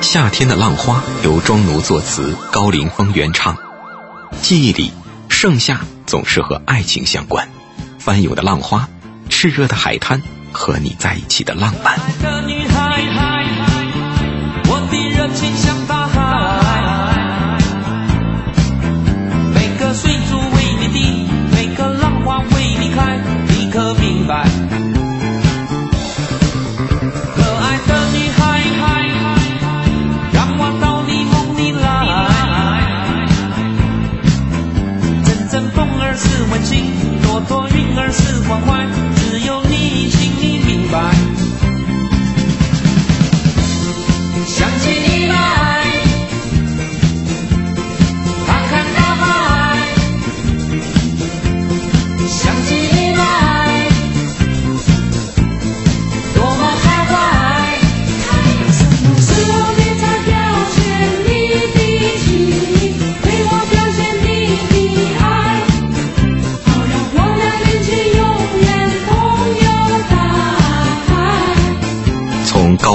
夏天的浪花由庄奴作词，高凌风原唱。记忆里，盛夏总是和爱情相关。翻涌的浪花，炽热的海滩，和你在一起的浪漫。我的热情像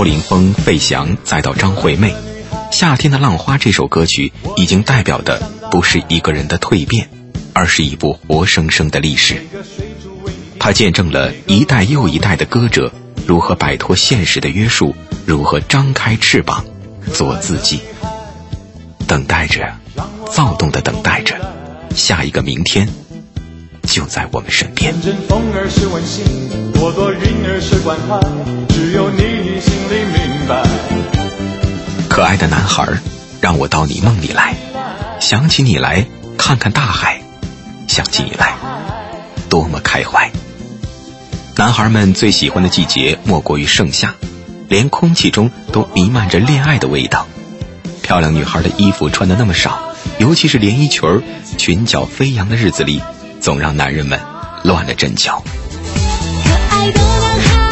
高凌风、费翔再到张惠妹，《夏天的浪花》这首歌曲已经代表的不是一个人的蜕变，而是一部活生生的历史。它见证了一代又一代的歌者如何摆脱现实的约束，如何张开翅膀做自己，等待着，躁动的等待着，下一个明天就在我们身边。可爱的男孩，让我到你梦里来，想起你来，看看大海，想起你来，多么开怀。男孩们最喜欢的季节莫过于盛夏，连空气中都弥漫着恋爱的味道。漂亮女孩的衣服穿的那么少，尤其是连衣裙，裙角飞扬的日子里，总让男人们乱了阵脚。可爱的男孩，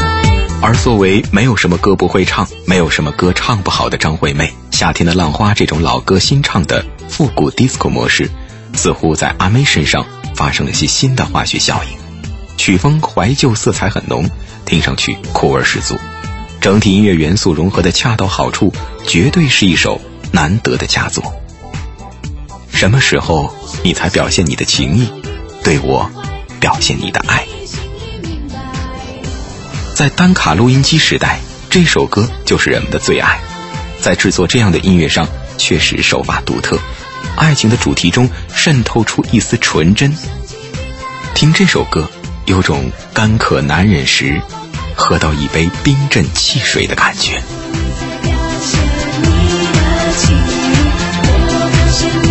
而作为没有什么歌不会唱，没有什么歌唱不好的张惠妹，《夏天的浪花》这种老歌新唱的复古 disco 模式，似乎在阿妹身上发生了些新的化学效应。曲风怀旧色彩很浓，听上去酷味十足，整体音乐元素融合的恰到好处，绝对是一首难得的佳作。什么时候你才表现你的情意，对我表现你的爱？在单卡录音机时代，这首歌就是人们的最爱。在制作这样的音乐上，确实手法独特。爱情的主题中渗透出一丝纯真。听这首歌，有种干渴难忍时，喝到一杯冰镇汽水的感觉。表现你的情意，我表现你